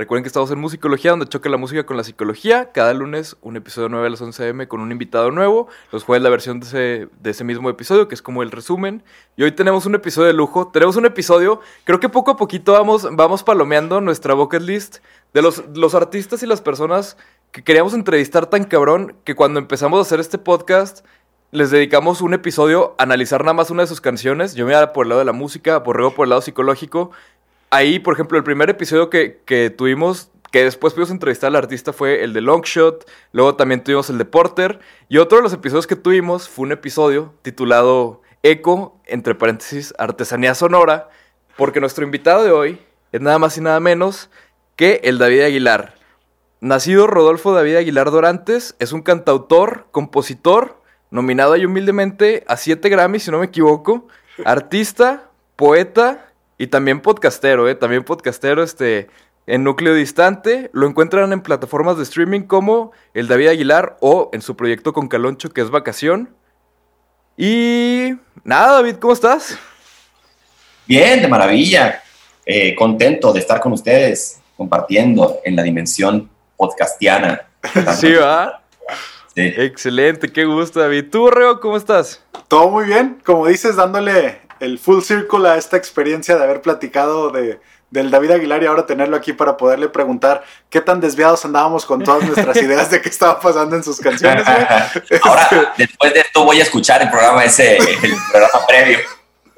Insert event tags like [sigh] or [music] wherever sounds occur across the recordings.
Recuerden que estamos en Musicología, donde choca la música con la psicología. Cada lunes un episodio 9 a las 11 am con un invitado nuevo. Los jueves la versión de ese, mismo episodio, que es como el resumen. Y hoy tenemos un episodio de lujo. Tenemos un episodio, creo que poco a poquito vamos, palomeando nuestra bucket list de los, los artistas y las personas que queríamos entrevistar tan cabrón que cuando empezamos a hacer este podcast les dedicamos un episodio a analizar nada más una de sus canciones. Yo me iba por el lado de la música, Borrego por el lado psicológico. Ahí, por ejemplo, el primer episodio que, que tuvimos, que después pudimos entrevistar al artista, fue el de Longshot. Luego también tuvimos el de Porter. Y otro de los episodios que tuvimos fue un episodio titulado Eco, entre paréntesis, Artesanía Sonora. Porque nuestro invitado de hoy es nada más y nada menos que el David Aguilar. Nacido Rodolfo David Aguilar Dorantes, es un cantautor, compositor, nominado ahí humildemente a 7 Grammys, si no me equivoco, artista, poeta y también podcastero, ¿eh? También podcastero, este, en núcleo distante. Lo encuentran en plataformas de streaming como el David Aguilar o en su proyecto con Caloncho, que es Vacación. Y nada, David, ¿cómo estás? Bien, de maravilla. Eh, contento de estar con ustedes compartiendo en la dimensión podcastiana. [laughs] Sí, va. Sí. Excelente, qué gusto, David. ¿Tú, Reo, cómo estás? Todo muy bien. Como dices, dándole el full circle a esta experiencia de haber platicado de, del David Aguilar y ahora tenerlo aquí para poderle preguntar qué tan desviados andábamos con todas nuestras [laughs] ideas de qué estaba pasando en sus canciones. güey. [laughs] Ahora, después de esto, voy a escuchar el programa ese, el programa previo.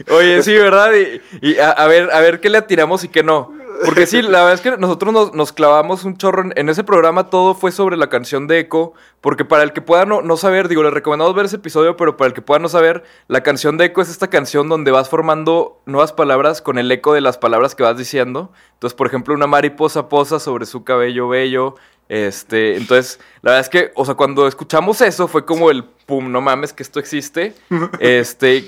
Oye, sí, ¿verdad? Y, y a, a ver, a ver qué le atiramos y qué no. Porque sí, la verdad es que nosotros nos, nos clavamos un chorro. En, en ese programa todo fue sobre la canción de Echo. Porque para el que pueda no, no saber, digo, les recomendamos ver ese episodio, pero para el que pueda no saber, la canción de Echo es esta canción donde vas formando nuevas palabras con el eco de las palabras que vas diciendo. Entonces, por ejemplo, una mariposa posa sobre su cabello bello. Este, entonces, la verdad es que, o sea, cuando escuchamos eso fue como el pum, no mames que esto existe. [laughs] Este,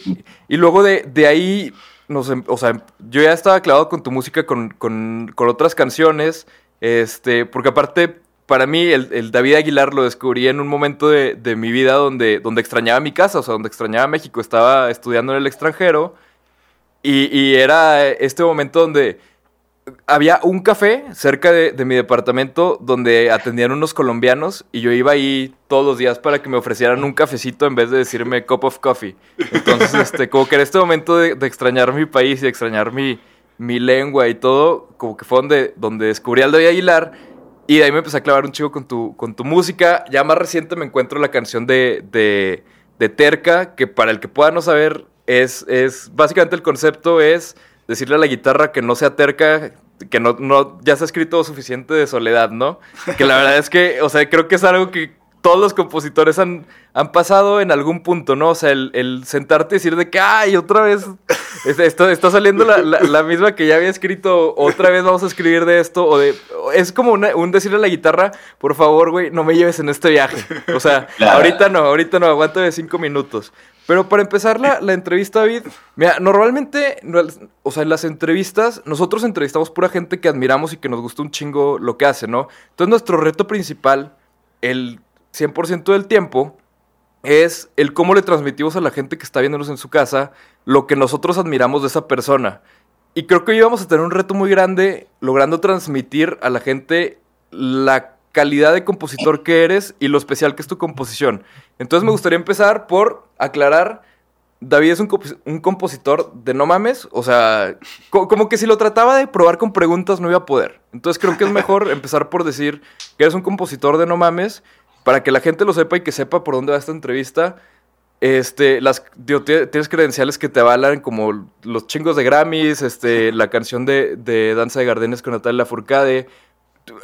y luego de, de ahí, nos, em- o sea, yo ya estaba clavado con tu música, con, con, con otras canciones. Este, porque aparte, para mí, el, David Aguilar lo descubrí en un momento de, de mi vida donde, donde extrañaba mi casa, o sea, donde extrañaba México. Estaba estudiando en el extranjero. Y, y era este momento donde había un café cerca de, de mi departamento donde atendían unos colombianos y yo iba ahí todos los días para que me ofrecieran un cafecito en vez de decirme cup of coffee. Entonces, [laughs] este, como que en este momento de, de extrañar mi país y de extrañar mi, mi lengua y todo, como que fue donde, donde descubrí al David Aguilar y de ahí me empecé a clavar un chico con tu, con tu música. Ya más reciente me encuentro la canción de, de, de Terca, que para el que pueda no saber, es, es básicamente el concepto es decirle a la guitarra que no sea terca, que no, no ya se ha escrito suficiente de soledad, ¿no? Que la verdad es que, o sea, creo que es algo que todos los compositores han, han pasado en algún punto, ¿no? O sea, el, el sentarte y decir de que, ay, otra vez, es- esto, está saliendo la, la- la misma que ya había escrito, otra vez vamos a escribir de esto, o de, es como una- un decirle a la guitarra, por favor, güey, no me lleves en este viaje. O sea, Claro. ahorita no, ahorita no, aguanta de cinco minutos. Pero para empezar la, la entrevista, David, mira, normalmente, no, o sea, en las entrevistas, nosotros entrevistamos pura gente que admiramos y que nos gusta un chingo lo que hace, ¿no? Entonces, nuestro reto principal, el 100% del tiempo, es el cómo le transmitimos a la gente que está viéndonos en su casa lo que nosotros admiramos de esa persona. Y creo que hoy vamos a tener un reto muy grande logrando transmitir a la gente la calidad de compositor que eres y lo especial que es tu composición. Entonces me gustaría empezar por aclarar, David es un, un compositor de no mames, o sea, co- como que si lo trataba de probar con preguntas no iba a poder. Entonces creo que es mejor [laughs] empezar por decir que eres un compositor de no mames para que la gente lo sepa y que sepa por dónde va esta entrevista. Este, las, digo, tie- tienes credenciales que te avalan como los chingos de Grammys, este, [laughs] la canción de, de Danza de Gardenes con Natalia Lafourcade.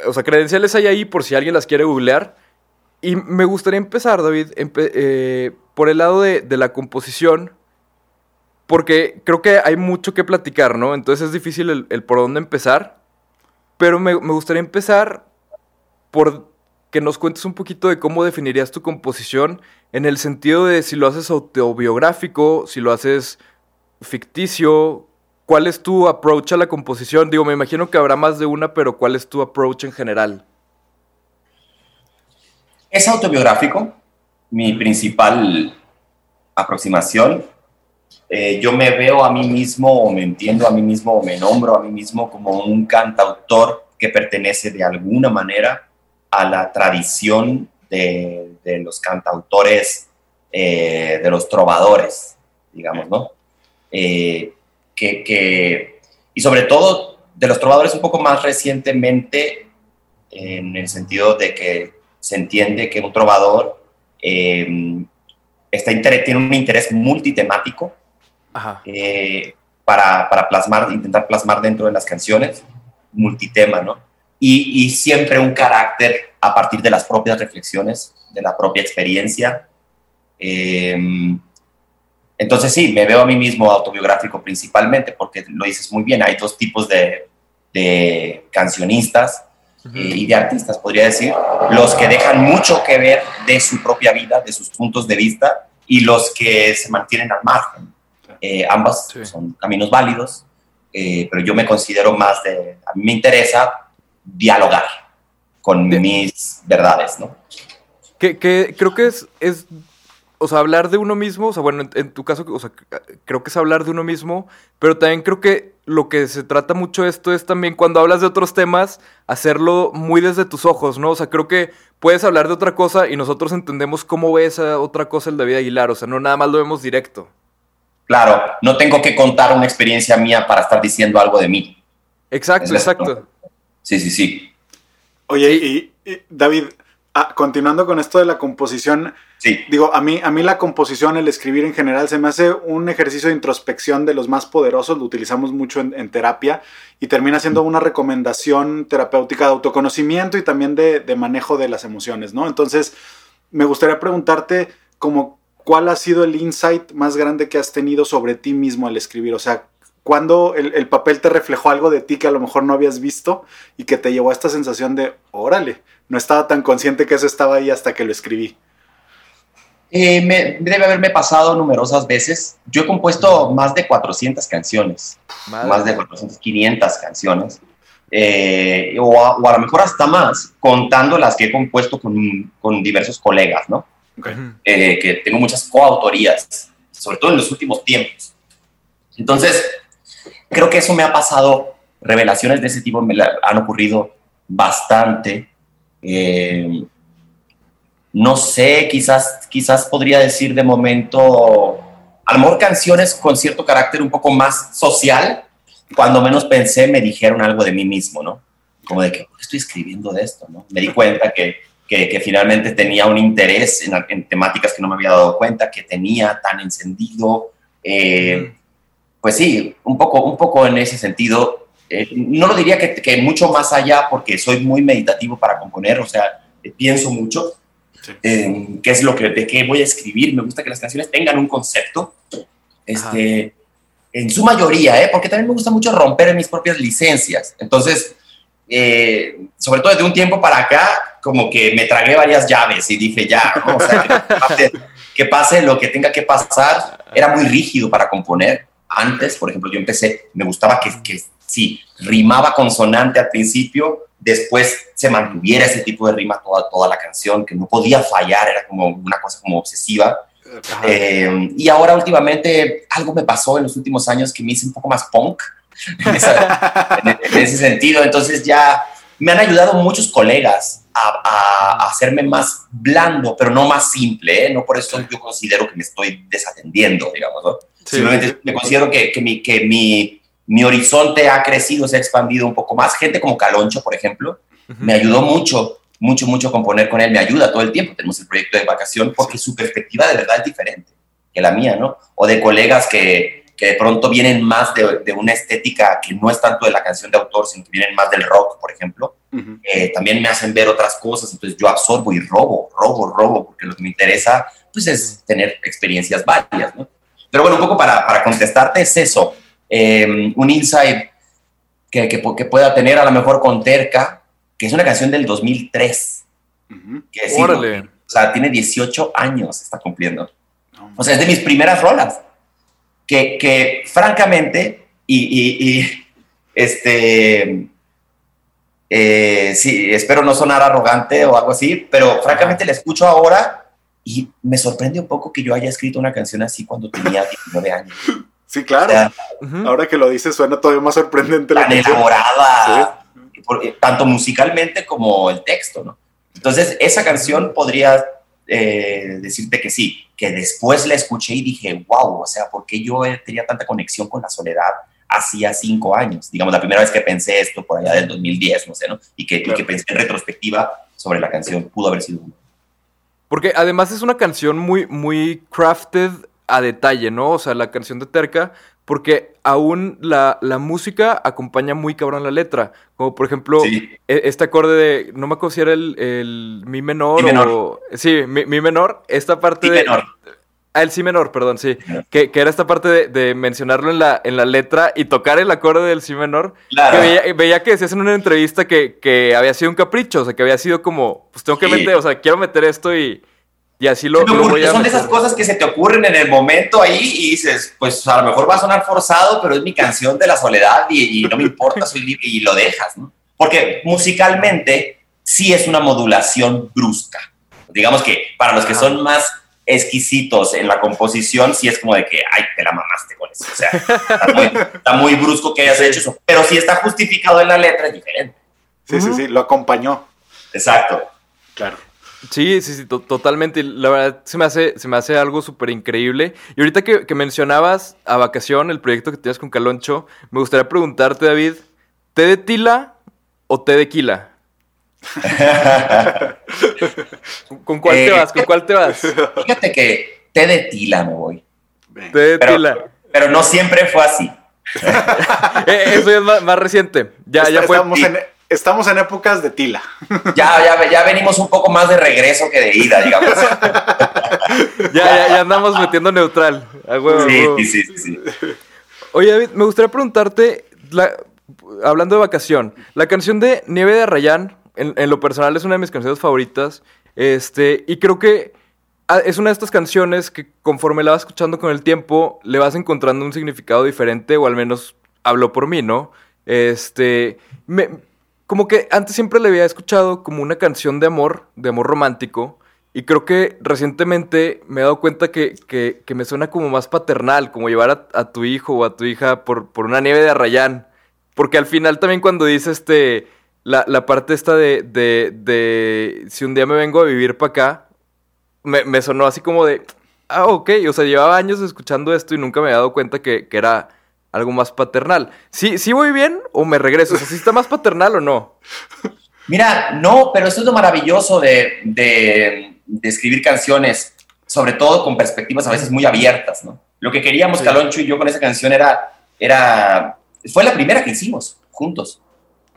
O sea, credenciales hay ahí por si alguien las quiere googlear. Y me gustaría empezar, David, eh, por el lado de, la composición, porque creo que hay mucho que platicar, ¿no? Entonces es difícil el, por dónde empezar. Pero me gustaría empezar por que nos cuentes un poquito de cómo definirías tu composición en el sentido de si lo haces autobiográfico, si lo haces ficticio, ¿cuál es tu approach a la composición? Digo, me imagino que habrá más de una, pero ¿cuál es tu approach en general? Es autobiográfico, mi principal aproximación. Eh, yo me veo a mí mismo, o me entiendo a mí mismo, o me nombro a mí mismo como un cantautor que pertenece de alguna manera a la tradición de, los cantautores, eh, de los trovadores, digamos, ¿no? Eh, que, que, y sobre todo de los trovadores un poco más recientemente, en el sentido de que se entiende que un trovador eh, está tiene un interés multitemático eh, para, para, plasmar, intentar plasmar dentro de las canciones, multitema, ¿no? Y, y, siempre un carácter a partir de las propias reflexiones, de la propia experiencia. Eh, entonces sí, me veo a mí mismo autobiográfico principalmente, porque lo dices muy bien, hay dos tipos de, de cancionistas uh -huh. y de artistas, podría decir, los que dejan mucho que ver de su propia vida, de sus puntos de vista, y los que se mantienen al margen. Eh, ambas sí. son caminos válidos, eh, pero yo me considero más de, a mí me interesa dialogar con de, mis verdades, ¿no? Que, que creo que es, es, o sea, hablar de uno mismo, o sea, bueno, en, en, tu caso, o sea, creo que es hablar de uno mismo, pero también creo que lo que se trata mucho esto es también cuando hablas de otros temas, hacerlo muy desde tus ojos, ¿no? O sea, creo que puedes hablar de otra cosa y nosotros entendemos cómo ve esa otra cosa el David Aguilar, o sea, no nada más lo vemos directo. Claro, no tengo que contar una experiencia mía para estar diciendo algo de mí. Exacto, exacto. Sí, sí, sí. Oye, y, y David, ah, continuando con esto de la composición, sí. digo, a mí, a mí la composición, el escribir en general, se me hace un ejercicio de introspección de los más poderosos, lo utilizamos mucho en, en terapia y termina siendo una recomendación terapéutica de autoconocimiento y también de, de manejo de las emociones, ¿no? Entonces, me gustaría preguntarte como cuál ha sido el insight más grande que has tenido sobre ti mismo al escribir, o sea, cuando el, el, papel te reflejó algo de ti que a lo mejor no habías visto y que te llevó a esta sensación de, órale, no estaba tan consciente que eso estaba ahí hasta que lo escribí. Eh, me, debe haberme pasado numerosas veces. Yo he compuesto más de 400 canciones, Madre. más de 400, 500 canciones, eh, o, a, o, a, lo mejor hasta más, contando las que he compuesto con, con diversos colegas, ¿no? Okay. Eh, que tengo muchas coautorías, sobre todo en los últimos tiempos. Entonces, creo que eso me ha pasado, revelaciones de ese tipo me han ocurrido bastante. Eh, no sé, quizás, quizás podría decir de momento, a lo mejor canciones con cierto carácter un poco más social, cuando menos pensé me dijeron algo de mí mismo, ¿no? Como de que, ¿por qué estoy escribiendo de esto? ¿no? Me di cuenta que, que, que finalmente tenía un interés en, en, temáticas que no me había dado cuenta, que tenía tan encendido. Eh, pues sí, un poco, un poco en ese sentido. Eh, no lo diría que, que, mucho más allá, porque soy muy meditativo para componer, o sea, pienso mucho. Sí. Eh, qué es lo que, de qué voy a escribir. Me gusta que las canciones tengan un concepto. Este, en su mayoría, ¿eh? porque también me gusta mucho romper mis propias licencias. Entonces, eh, sobre todo de un tiempo para acá, como que me tragué varias llaves y dije ya, ¿no? o sea, que, pase, que pase lo que tenga que pasar. Era muy rígido para componer antes, por ejemplo, yo empecé, me gustaba que, que sí, rimaba consonante al principio, después se mantuviera ese tipo de rima toda, toda la canción, que no podía fallar, era como una cosa como obsesiva. Eh, y ahora últimamente algo me pasó en los últimos años que me hice un poco más punk, en, esa, [laughs] en, en ese sentido, entonces ya me han ayudado muchos colegas a, a, hacerme más blando, pero no más simple, ¿eh? no por eso yo considero que me estoy desatendiendo, digamos, ¿no? Sí, Simplemente sí. me considero que, que, mi, que mi, mi, horizonte ha crecido, se ha expandido un poco más. Gente como Caloncho, por ejemplo, uh -huh. me ayudó mucho, mucho, mucho a componer con él. Me ayuda todo el tiempo. Tenemos el proyecto de vacación porque su perspectiva de verdad es diferente que la mía, ¿no? O de colegas que, que de pronto vienen más de, de, una estética que no es tanto de la canción de autor, sino que vienen más del rock, por ejemplo. Uh -huh. eh, también me hacen ver otras cosas, entonces yo absorbo y robo, robo, robo, porque lo que me interesa pues es tener experiencias varias, ¿no? Pero bueno, un poco para, para contestarte es eso, eh, un insight que, que, que, pueda tener a lo mejor con Terca, que es una canción del 2003. Uh -huh. que sí, Órale. O sea, tiene 18 años, está cumpliendo. O sea, es de mis primeras rolas. que, que francamente, y, y, y este, eh, sí, espero no sonar arrogante o algo así, pero francamente la escucho ahora y me sorprende un poco que yo haya escrito una canción así cuando tenía 19 años. Sí, claro. O sea, Ahora que lo dices suena todavía más sorprendente la tan canción. elaborada, por- eh, tanto musicalmente como el texto, ¿no? Entonces, esa canción podría eh, decirte que sí, que después la escuché y dije, wow, o sea, ¿por qué yo eh, tenía tanta conexión con la soledad hacía cinco años? Digamos, la primera vez que pensé esto por allá del 2010, no sé, ¿no? Y que, y Claro. que pensé en retrospectiva sobre la canción, pudo haber sido uno. Porque además es una canción muy, muy crafted a detalle, ¿no? O sea, la canción de Terca, porque aún la, la música acompaña muy cabrón la letra. Como por ejemplo, Sí. e- este acorde de, no me acuerdo si era el, el mi menor Mi menor. o... Sí, mi, mi menor, esta parte Sí, de... menor. Ah, el si menor, perdón, sí. Que, que era esta parte de, de mencionarlo en la, en la letra y tocar el acorde del si menor. Claro. Que veía, veía que decías en una entrevista que, que había sido un capricho, o sea, que había sido como, pues tengo que Sí. meter, o sea, quiero meter esto y, y así lo, lo ocurre- voy a son de esas cosas que se te ocurren en el momento ahí y dices, pues a lo mejor va a sonar forzado, pero es mi canción de la soledad y, y no me importa, soy libre y lo dejas, ¿no? Porque musicalmente sí es una modulación brusca. Digamos que para los que son más exquisitos en la composición, sí es como de que, ay, te la mamaste con eso. O sea, está muy, está muy brusco que hayas hecho eso. Pero si está justificado en la letra, es diferente. Sí, sí, sí, lo acompañó. Exacto. Claro. Sí, sí, sí, to- totalmente. La verdad se me hace, se me hace algo súper increíble. Y ahorita que, que mencionabas a vacación, el proyecto que tienes con Caloncho, me gustaría preguntarte, David, ¿té de tila o té de quila? [laughs] ¿Con cuál te Eh, vas? ¿Con cuál te vas? Fíjate que té de tila me voy. Té de Pero- tila. Pero no siempre fue así. [laughs] Eh, eso es más, más reciente. Ya, ya fue. estamos, en, estamos en épocas de tila. [laughs] Ya, ya, ya venimos un poco más de regreso que de ida, digamos. [laughs] Ya, ya, ya andamos metiendo neutral. A huevo, a Sí, huevo. sí, sí, sí. Oye, David, me gustaría preguntarte, la- hablando de vacación, la canción de Nieve de Arrayán, en, en lo personal es una de mis canciones favoritas, este, y creo que ah, es una de estas canciones que conforme la vas escuchando con el tiempo, le vas encontrando un significado diferente, o al menos hablo por mí, ¿no? Este, me- como que antes siempre le había escuchado como una canción de amor, de amor romántico, y creo que recientemente me he dado cuenta que, que- me suena como más paternal, como llevar a, a tu hijo o a tu hija por, por una nieve de Arrayán. Porque al final también cuando dice este, la, la parte esta de, de, de si un día me vengo a vivir para acá, me, me sonó así como de, ah, ok, o sea, llevaba años escuchando esto y nunca me había dado cuenta que, que era algo más paternal. ¿Sí, ¿Sí voy bien o me regreso? O sea, ¿sí está más paternal o no? Mira, no, pero eso es lo maravilloso de, de- de escribir canciones, sobre todo con perspectivas a veces muy abiertas, ¿no? Lo que queríamos, Sí. Caloncho y yo, con esa canción era, era, fue la primera que hicimos juntos,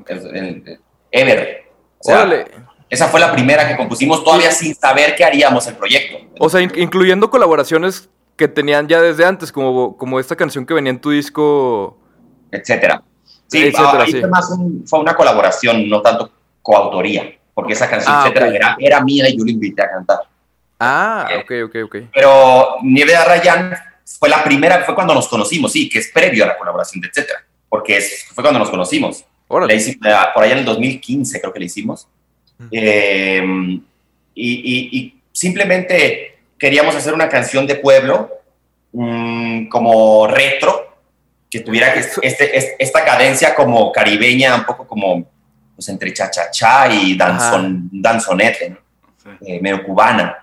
el- el- Ever. O sea, esa fue la primera que compusimos todavía sin saber qué haríamos el proyecto. O sea, in- incluyendo colaboraciones que tenían ya desde antes, como, como esta canción que venía en tu disco. etcétera. Sí, Etcétera, ahí sí. Fue, más un- fue una colaboración, no tanto coautoría, porque esa canción, Ah, etcétera, era, era mía y yo la invité a cantar. Ah, Eh. ok, ok, ok. Pero Nieve de Arrayán fue la primera, fue cuando nos conocimos, sí, que es previo a la colaboración de etcétera, porque es- fue cuando nos conocimos. La hicimos, por allá en el 2015 creo que la hicimos. Eh, y, y- y simplemente queríamos hacer una canción de pueblo mm, como retro, que tuviera este, este- esta cadencia como caribeña, un poco como pues, entre cha-cha-cha y danzon, danzonete, ¿no? Sí. Eh, medio cubana.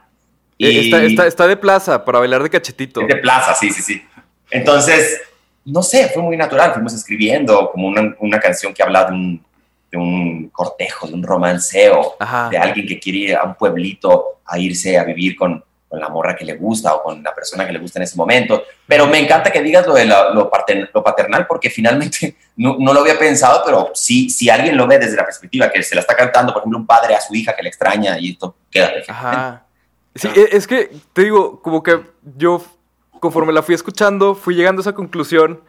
Eh, Está, está- está de plaza para bailar de cachetito. De plaza, sí, sí, sí. Entonces, no sé, fue muy natural. Fuimos escribiendo como una, una canción que habla de un, de un cortejo, de un romanceo, Ajá. de alguien que quiere ir a un pueblito a irse a vivir con, con la morra que le gusta o con la persona que le gusta en ese momento. Pero me encanta que digas lo de la- lo, pater- lo paternal porque finalmente [laughs] no, no lo había pensado, pero sí, si alguien lo ve desde la perspectiva que se la está cantando, por ejemplo, un padre a su hija que le extraña y esto queda perfecto. Ajá. Sí, e- es que, te digo, como que yo, conforme la fui escuchando, fui llegando a esa conclusión.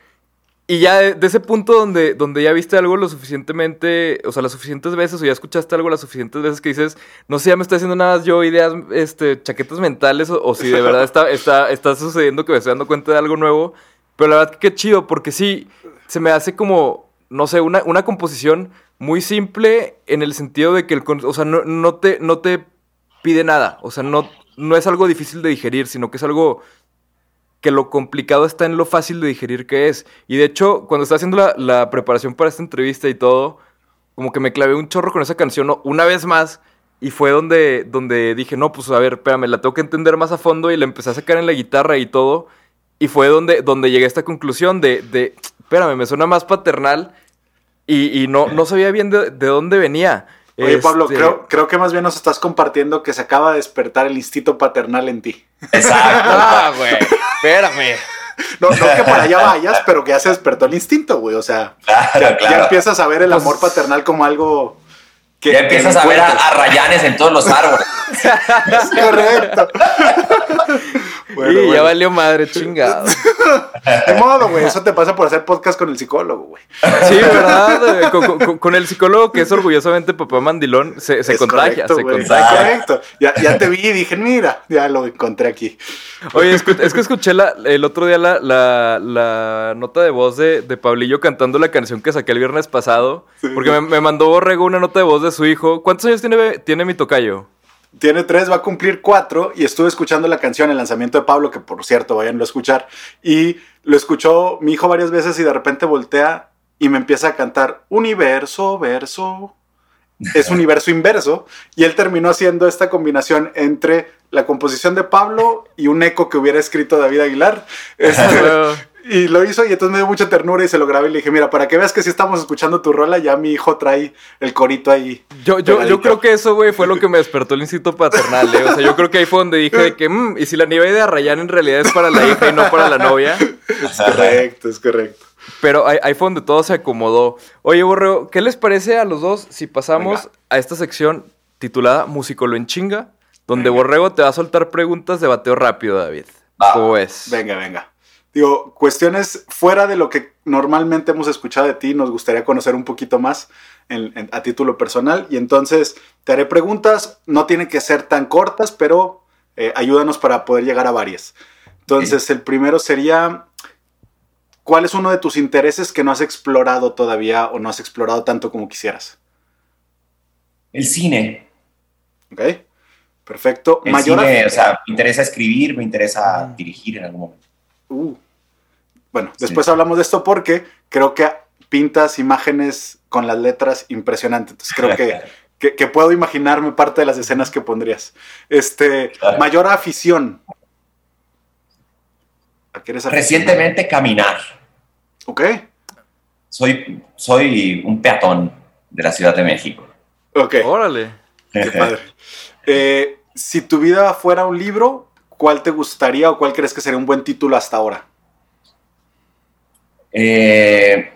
Y ya de, ese punto donde, donde ya viste algo lo suficientemente, o sea, las suficientes veces, o ya escuchaste algo las suficientes veces que dices, no sé, ya me estoy haciendo nada yo ideas, este, chaquetas mentales, o, si de verdad está, está, está sucediendo que me estoy dando cuenta de algo nuevo, Pero la verdad que qué chido, porque sí, se me hace como, no sé, una, una composición muy simple en el sentido de que el, o sea, no, no te, no te pide nada. O sea, no, no es algo difícil de digerir, sino que es algo que lo complicado está en lo fácil de digerir que es. Y de hecho, cuando estaba haciendo la, la preparación para esta entrevista y todo, como que me clavé un chorro con esa canción una vez más. Y fue donde, donde dije, no, pues a ver, espérame, la tengo que entender más a fondo y la empecé a sacar en la guitarra y todo. Y fue donde, donde llegué a esta conclusión de, de espérame, me suena más paternal y, y no, no sabía bien de, de dónde venía. Oye, Pablo, Este, creo, creo que más bien nos estás compartiendo que se acaba de despertar el instinto paternal en ti. Exacto. [laughs] Ah, güey, espérame. No, no que para allá vayas, pero que ya se despertó el instinto, güey. O sea, Claro, ya, claro. ya empiezas a ver el Pues- amor paternal como algo que. ya empiezas que a ver a, a rayanes en todos los árboles. [laughs] Es correcto. [laughs] Bueno, y ya valió madre, chingado. [laughs] De modo, güey. Eso te pasa por hacer podcast con el psicólogo, güey. Sí, ¿verdad? Con, con- con el psicólogo que es orgullosamente papá mandilón, se, contagia, correcto, se contagia. Correcto. Ya, ya te vi y dije, mira, ya lo encontré aquí. Oye, es que escuché la- el otro día la, la- la nota de voz de, de Pablillo cantando la canción que saqué el viernes pasado. Porque me, me mandó Borrego una nota de voz de su hijo. ¿Cuántos años tiene, tiene mi tocayo? Tiene tres, va a cumplir cuatro y estuve escuchando la canción, el lanzamiento de Pablo, que por cierto, vayan a escuchar. Y lo escuchó mi hijo varias veces y de repente voltea y me empieza a cantar universo, verso. Es [laughs] universo inverso. Y él terminó haciendo esta combinación entre la composición de Pablo y un eco que hubiera escrito David Aguilar. [laughs] Este, y lo hizo y entonces me dio mucha ternura y se lo grabé y le dije, mira, para que veas que si estamos escuchando tu rola, ya mi hijo trae el corito ahí. Yo, yo, yo creo que eso, güey, fue lo que me despertó el instinto paternal, ¿eh? O sea, yo creo que ahí fue donde dije de que, "Mm, y si la nieve de Arrayán en realidad es para la hija y no para la novia. Es correcto, es correcto. Pero ahí, ahí fue donde todo se acomodó. Oye, Borrego, ¿qué les parece a los dos si pasamos Venga. a esta sección titulada Musicolo en chinga? Donde Borrego te va a soltar preguntas de bateo rápido, David. Va. ¿Cómo es? Venga, venga. Digo, cuestiones fuera de lo que normalmente hemos escuchado de ti, nos gustaría conocer un poquito más en- en- a título personal. Y entonces te haré preguntas, no tienen que ser tan cortas, pero eh, ayúdanos para poder llegar a varias. Entonces, el primero sería, ¿cuál es uno de tus intereses que no has explorado todavía o no has explorado tanto como quisieras? El cine. ¿Ok? Perfecto. El Mayor cine, o sea, me interesa escribir, me interesa dirigir en algún momento. Uh. Bueno, después hablamos de esto porque creo que pintas imágenes con las letras impresionante. Entonces creo que, [laughs] que, que puedo imaginarme parte de las escenas que pondrías. Este, Claro. mayor afición. ¿A qué eres? Recientemente caminar. Ok, Soy, soy un peatón de la Ciudad de México. ok. Órale. Qué padre. Eh, si tu vida fuera un libro, ¿cuál te gustaría o cuál crees que sería un buen título hasta ahora? Eh,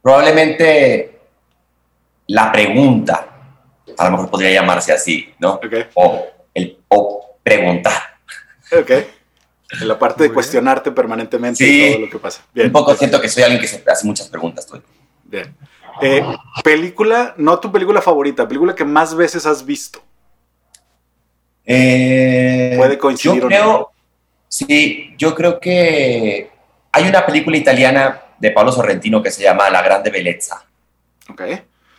probablemente la pregunta, a lo mejor podría llamarse así, ¿no? Ok, O, el, o preguntar. ok. En la parte de bien. cuestionarte permanentemente Sí. y todo lo que pasa. Bien. Un poco siento que soy alguien que se hace muchas preguntas. tiempo. Bien. Eh, película, no tu película favorita, película que más veces has visto. Eh, Puede coincidir Yo creo, no. sí, yo creo que hay una película italiana de Pablo Sorrentino que se llama La Grande Bellezza. Ok.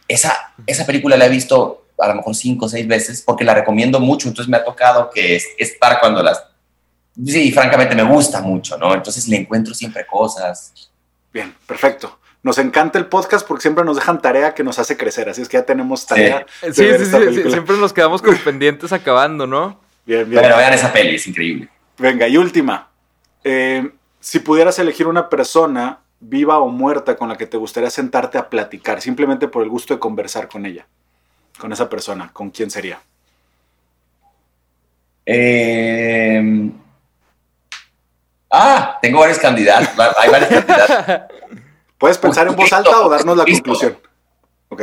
Esa, esa película la he visto a lo mejor cinco o seis veces porque la recomiendo mucho, entonces me ha tocado que es, es para cuando las... Sí, francamente me gusta mucho, ¿no? Entonces le encuentro siempre cosas. Bien, perfecto. Nos encanta el podcast porque siempre nos dejan tarea que nos hace crecer, así es que ya tenemos tarea. Sí, sí, sí. Siempre nos quedamos con pendientes acabando, ¿no? Bien, bien. Pero vean esa peli, es increíble. Venga, y última. Eh, si pudieras elegir una persona, viva o muerta, con la que te gustaría sentarte a platicar, simplemente por el gusto de conversar con ella, con esa persona, ¿con quién sería? Eh, Ah, tengo varios candidatos. Hay varios candidatos. [laughs] Puedes pensar en voz alta o darnos la conclusión. ¿Ok?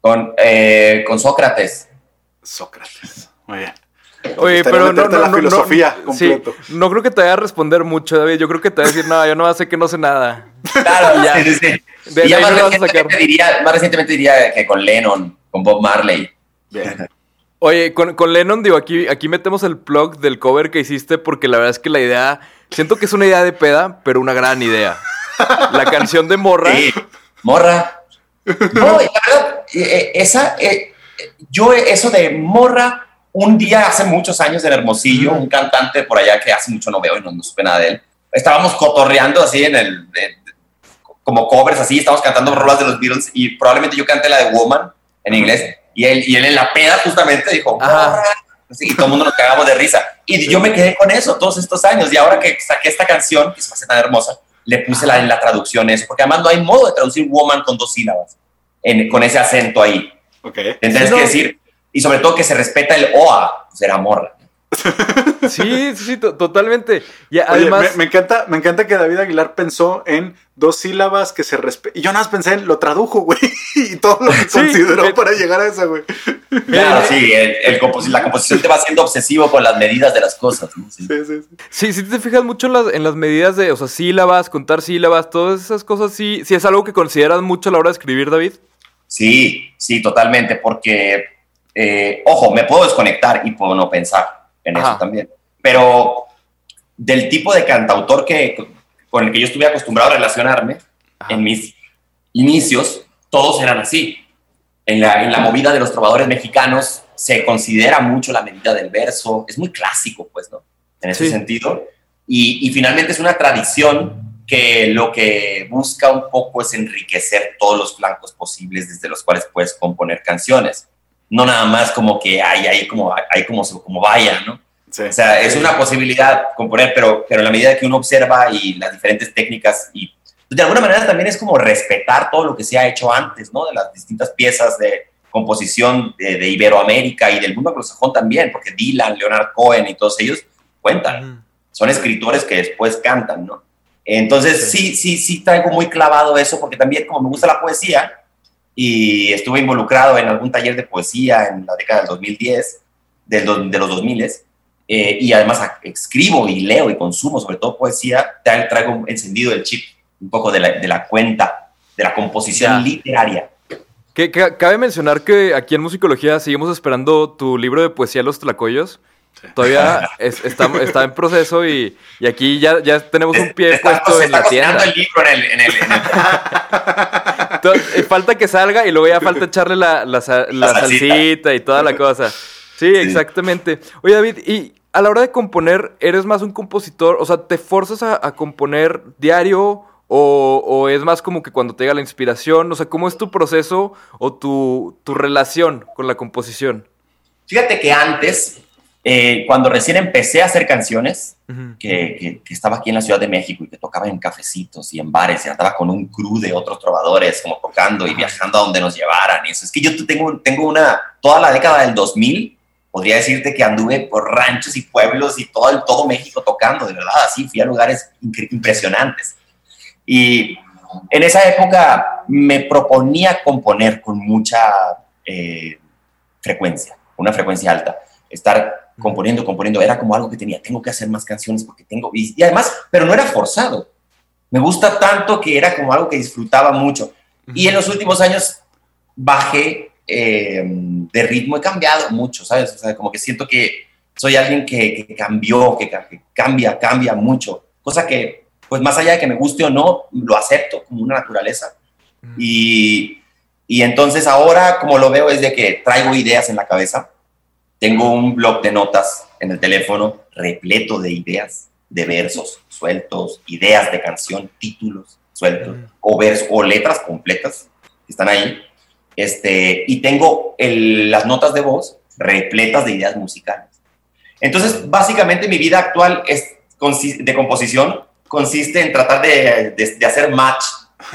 Con, eh, con Sócrates. Sócrates. Muy bien. Oye, pero no, no, la no, filosofía no, sí, no creo que te vaya a responder mucho, David. Yo creo que te va a decir, no, yo no sé que no sé nada. Claro, [laughs] Ya. sí, sí, sí. De Y ya más recientemente, diría, más recientemente diría que con Lennon, con Bob Marley. Bien. [laughs] Oye, con, con, Lennon, digo, aquí, aquí metemos el plug del cover que hiciste porque la verdad es que la idea, siento que es una idea de peda, pero una gran idea. La canción de Morra. Sí, Morra. No, la verdad, eh, eh, esa, eh, yo eso de Morra, un día hace muchos años en Hermosillo, un cantante por allá que hace mucho no veo y no, no supe nada de él, estábamos cotorreando así en el, como covers así, estábamos cantando rolas de los Beatles y probablemente yo canté la de Woman en inglés y él, y él en la peda justamente dijo, y todo el mundo nos cagamos de risa. Y yo me quedé con eso todos estos años. Y ahora que saqué esta canción, que se me hace tan hermosa, le puse la, en la traducción eso, porque además no hay modo de traducir woman con dos sílabas, con ese acento ahí. Okay. Tendrás que decir, y sobre todo que se respeta el OA, pues era morra. [laughs] Sí, sí, totalmente. Y además... me, encanta, me encanta que David Aguilar pensó en dos sílabas que se respetan. Y yo nada más pensé en lo tradujo, güey. [laughs] Y todo lo que consideró para llegar a eso, güey. Claro, sí, la composición te va siendo obsesivo con las medidas de las cosas. Sí, sí, sí. Sí, si te fijas mucho en las, medidas de, o sea, sílabas, contar sílabas, todas esas cosas, sí, sí es algo que consideras mucho a la hora de escribir, David. Sí, sí, totalmente, porque, eh, ojo, me puedo desconectar y puedo no pensar en eso también. Pero del tipo de cantautor que, con el que yo estuve acostumbrado a relacionarme en mis inicios, todos eran así. En la, en la movida de los trovadores mexicanos se considera mucho la medida del verso, es muy clásico, pues, ¿no? En ese sentido. Y, y finalmente es una tradición que lo que busca un poco es enriquecer todos los flancos posibles desde los cuales puedes componer canciones no nada más como que hay ahí como, hay como, como vaya, ¿no? O sea, es una posibilidad componer, pero, pero en la medida que uno observa y las diferentes técnicas y de alguna manera también es como respetar todo lo que se ha hecho antes, ¿no? De las distintas piezas de composición de, Iberoamérica y del mundo anglosajón también, porque Dylan, Leonard Cohen y todos ellos cuentan. Son escritores que después cantan, ¿no? Entonces, sí, sí, sí traigo muy clavado eso, porque también como me gusta la poesía, y estuve involucrado en algún taller de poesía en la década del 2010, del, de los 2000 eh, y además escribo y leo y consumo sobre todo poesía, traigo encendido el chip un poco de la, de la cuenta, de la composición literaria. Que, cabe mencionar que aquí en Musicología seguimos esperando tu libro de poesía Los Tlacoyos. Todavía [laughs] está, está, en proceso y, y, aquí ya, ya tenemos un pie puesto en la tienda. el libro en el, en el, en el... [laughs] Eh, falta que salga y luego ya falta [laughs] echarle la, la, salsita. y toda la cosa. Sí, exactamente. Oye, David, y a la hora de componer, ¿eres más un compositor? O sea, ¿te forzas a, componer diario o, es más como que cuando te llega la inspiración? O sea, ¿cómo es tu proceso o tu, tu relación con la composición? Fíjate que antes eh, cuando recién empecé a hacer canciones, que, que, estaba aquí en la Ciudad de México y que tocaba en cafecitos y en bares y andaba con un crew de otros trovadores como tocando y viajando a donde nos llevaran y eso. Es que yo tengo, tengo una, toda la década del 2000, podría decirte que anduve por ranchos y pueblos y todo, todo México tocando, de verdad, así fui a lugares impresionantes. Y en esa época me proponía componer con mucha eh, frecuencia, una frecuencia alta, estar componiendo, componiendo, era como algo que tenía, tengo que hacer más canciones porque tengo, y, además, pero no era forzado. Me gusta tanto que era como algo que disfrutaba mucho. Y en los últimos años bajé eh, de ritmo, he cambiado mucho, ¿sabes? O sea, como que siento que soy alguien que, cambió, que, cambia, cambia mucho, cosa que, pues más allá de que me guste o no, lo acepto como una naturaleza. Y, y entonces ahora, como lo veo, es de que traigo ideas en la cabeza, tengo un blog de notas en el teléfono repleto de ideas, de versos sueltos, ideas de canción, títulos sueltos, o, versos, o letras completas que están ahí. Este, y tengo las notas de voz repletas de ideas musicales. Entonces, básicamente mi vida actual es, de composición consiste en tratar de, de hacer match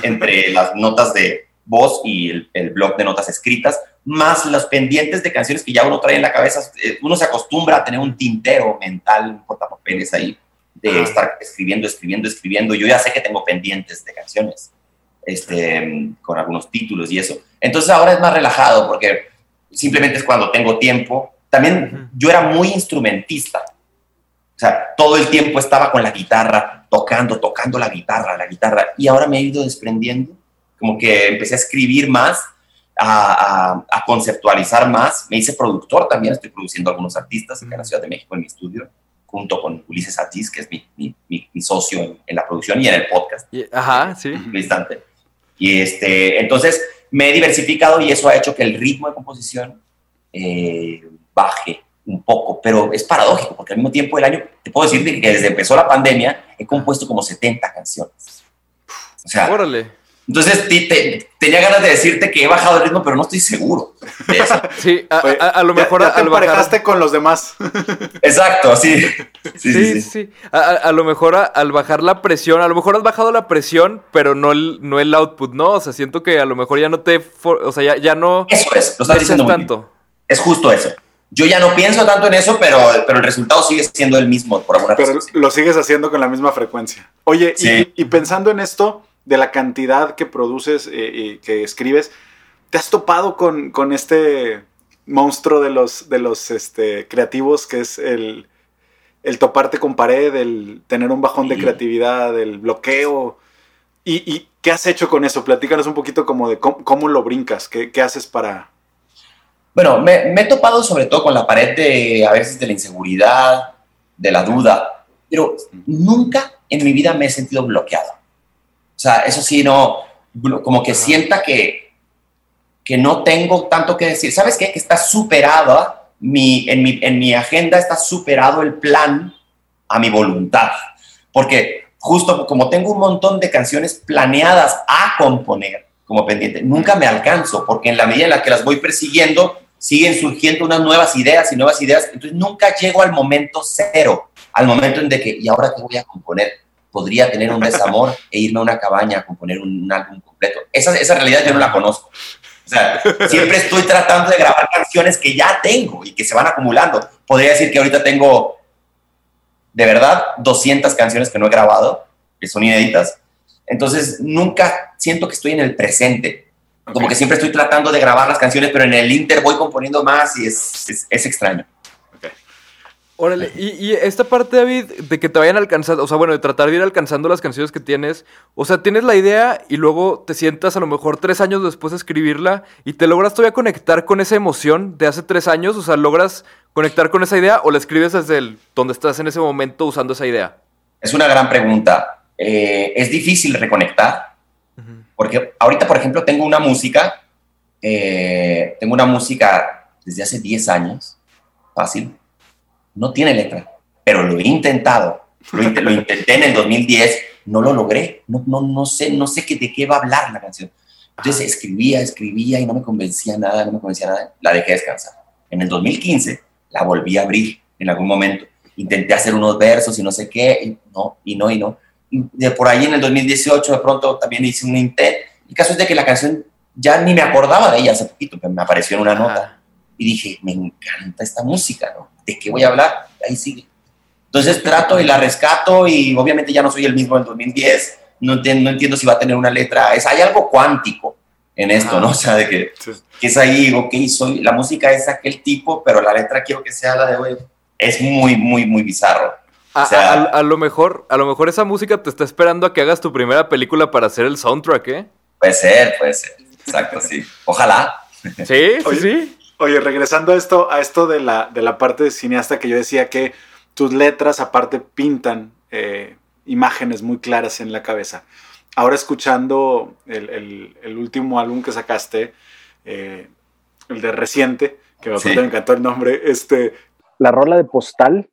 entre las notas de voz y el, el, blog de notas escritas, más los pendientes de canciones que ya uno trae en la cabeza. Eh, uno se acostumbra a tener un tintero mental, un portapapeles ahí, de estar escribiendo, escribiendo, escribiendo. Yo ya sé que tengo pendientes de canciones, este, con algunos títulos y eso. Entonces ahora es más relajado porque simplemente es cuando tengo tiempo. También yo era muy instrumentista. O sea, todo el tiempo estaba con la guitarra, tocando, tocando la guitarra, la guitarra. Y ahora me he ido desprendiendo como que empecé a escribir más. A, a, conceptualizar más. Me hice productor también, estoy produciendo algunos artistas en la Ciudad de México en mi estudio, junto con Ulises Atiz, que es mi, mi, mi, socio en, la producción y en el podcast. Ajá, sí. instante. Y este, entonces me he diversificado y eso ha hecho que el ritmo de composición eh, baje un poco, pero es paradójico, porque al mismo tiempo del año, te puedo decir que desde empezó la pandemia, he compuesto como 70 canciones. O sea, Órale. Entonces tenía ganas de decirte que he bajado el ritmo, pero no estoy seguro. [laughs] sí, a, lo mejor ya, te al con los demás. Exacto, sí. Sí, sí, sí. A, lo mejor al bajar la presión, a lo mejor has bajado la presión, pero no el, no el output, ¿no? O sea, siento que a lo mejor ya no te... O sea, ya, ya no... Eso es, lo estás diciendo tanto. Es justo eso. Yo ya no pienso tanto en eso, pero, pero el resultado sigue siendo el mismo por alguna Pero lo sigues haciendo con la misma frecuencia. Oye, y, pensando en esto, de la cantidad que produces eh, y que escribes, ¿te has topado con, con este monstruo de los, de los este, creativos que es el, el, toparte con pared, el tener un bajón de creatividad, el bloqueo? ¿Y, ¿Y, qué has hecho con eso? Platícanos un poquito como de cómo, lo brincas, qué, qué haces para, bueno, me, he topado sobre todo con la pared de a veces de la inseguridad, de la duda, pero nunca en mi vida me he sentido bloqueado. O sea, eso sí, no, como que sienta que, que no tengo tanto que decir. ¿Sabes qué? Que está superado, mi, en, mi, en mi agenda está superado el plan a mi voluntad. Porque justo como tengo un montón de canciones planeadas a componer, como pendiente. Nunca me alcanzo, porque en la medida en la que las voy persiguiendo, siguen surgiendo unas nuevas ideas y nuevas ideas. Entonces nunca llego al momento cero, al momento en de que, ¿y ahora qué voy a componer? Podría tener un desamor e irme a una cabaña a componer un, álbum completo. Esa, esa realidad yo no la conozco. O sea, siempre estoy tratando de grabar canciones que ya tengo y que se van acumulando. Podría decir que ahorita tengo, de verdad, 200 canciones que no he grabado, que son inéditas, entonces, nunca siento que estoy en el presente. Como que siempre estoy tratando de grabar las canciones, pero en el Inter voy componiendo más y es, es, extraño. Órale, y, esta parte, David, de que te vayan alcanzando, o sea, bueno, de tratar de ir alcanzando las canciones que tienes, o sea, tienes la idea y luego te sientas a lo mejor tres años después de escribirla y te logras todavía conectar con esa emoción de hace tres años, o sea, logras conectar con esa idea o la escribes desde el, donde estás en ese momento usando esa idea. Es una gran pregunta. Eh, es difícil reconectar, porque ahorita, por ejemplo, tengo una música, eh, tengo una música desde hace 10 años, fácil, no tiene letra, pero lo he intentado, lo, intenté en el 2010, no lo logré, no, no, no sé, no sé qué, de qué va a hablar la canción. Entonces escribía, escribía y no me convencía nada, no me convencía nada, la dejé descansar. En el 2015 la volví a abrir en algún momento. Intenté hacer unos versos y no sé qué, y no, y no, y no de por ahí en el 2018 de pronto también hice un intento. El caso es de que la canción ya ni me acordaba de ella hace poquito, que me apareció en una nota. Y dije, me encanta esta música, ¿no? ¿De qué voy a hablar? Ahí sigue. Entonces trato y la rescato y obviamente ya no soy el mismo del 2010. No, entiendo, no entiendo si va a tener una letra. Es, hay algo cuántico en esto, ¿no? O sea, de que, que, es ahí, ok, soy, la música es aquel tipo, pero la letra quiero que sea la de hoy. Es muy, muy, muy bizarro. A, lo mejor, a lo mejor esa música te está esperando a que hagas tu primera película para hacer el soundtrack, ¿eh? Puede ser, puede ser. Exacto, sí. Ojalá. Sí, sí. Oye, regresando a esto, a esto de la, de la parte de cineasta que yo decía que tus letras aparte pintan eh, imágenes muy claras en la cabeza. Ahora escuchando el, último álbum que sacaste, eh, el de reciente, que me encantó el nombre, este, la rola de postal,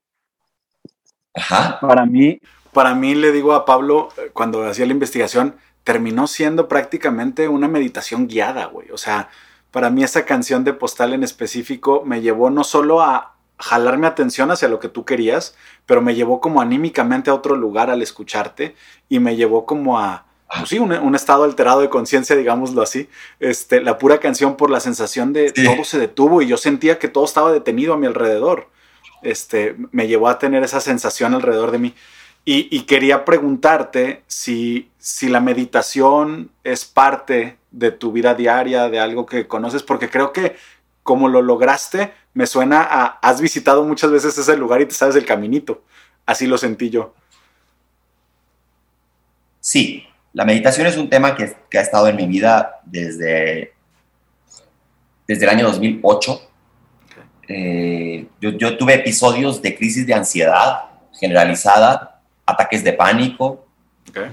para mí, para mí le digo a Pablo, eh, cuando hacía la investigación, terminó siendo prácticamente una meditación guiada, güey. O sea, para mí esa canción de Postal en específico me llevó no solo a jalar mi atención hacia lo que tú querías, pero me llevó como anímicamente a otro lugar al escucharte y me llevó como a, pues sí, un, estado alterado de conciencia, digámoslo así. Este, la pura canción por la sensación de todo se detuvo y yo sentía que todo estaba detenido a mi alrededor este, me llevó a tener esa sensación alrededor de mí. Y, quería preguntarte si, si la meditación es parte de tu vida diaria, de algo que conoces, porque creo que como lo lograste, me suena a, has visitado muchas veces ese lugar y te sabes el caminito. Así lo sentí yo. Sí, la meditación es un tema que, que ha estado en mi vida desde desde el año 2008. Eh, yo, yo, tuve episodios de crisis de ansiedad generalizada, ataques de pánico.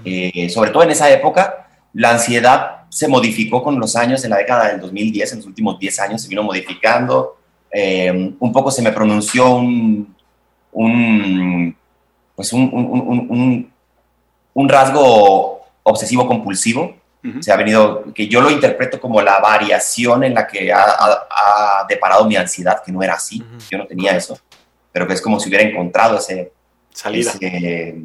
Eh, sobre todo en esa época, la ansiedad se modificó con los años, en la década del 2010, en los últimos 10 años se vino modificando. Eh, un poco se me pronunció un, un pues un, un, un, rasgo obsesivo compulsivo. Se ha venido, que yo lo interpreto como la variación en la que ha, deparado mi ansiedad, que no era así, yo no tenía eso, pero que es como si hubiera encontrado ese, Salida. ese,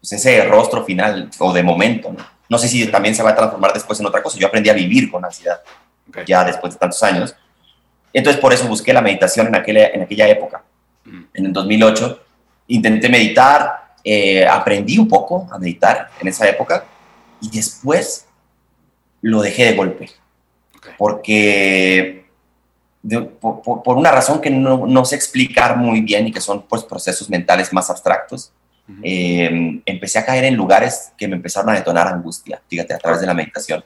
pues ese rostro final o de momento. ¿no? no sé si también se va a transformar después en otra cosa. Yo aprendí a vivir con ansiedad ya después de tantos años. Entonces por eso busqué la meditación en aquella, en aquella época, en el 2008. Intenté meditar, eh, aprendí un poco a meditar en esa época y después lo dejé de golpe. Porque por, una razón que no, no, sé explicar muy bien y que son pues, procesos mentales más abstractos, eh, empecé a caer en lugares que me empezaron a detonar angustia, fíjate, a través de la meditación.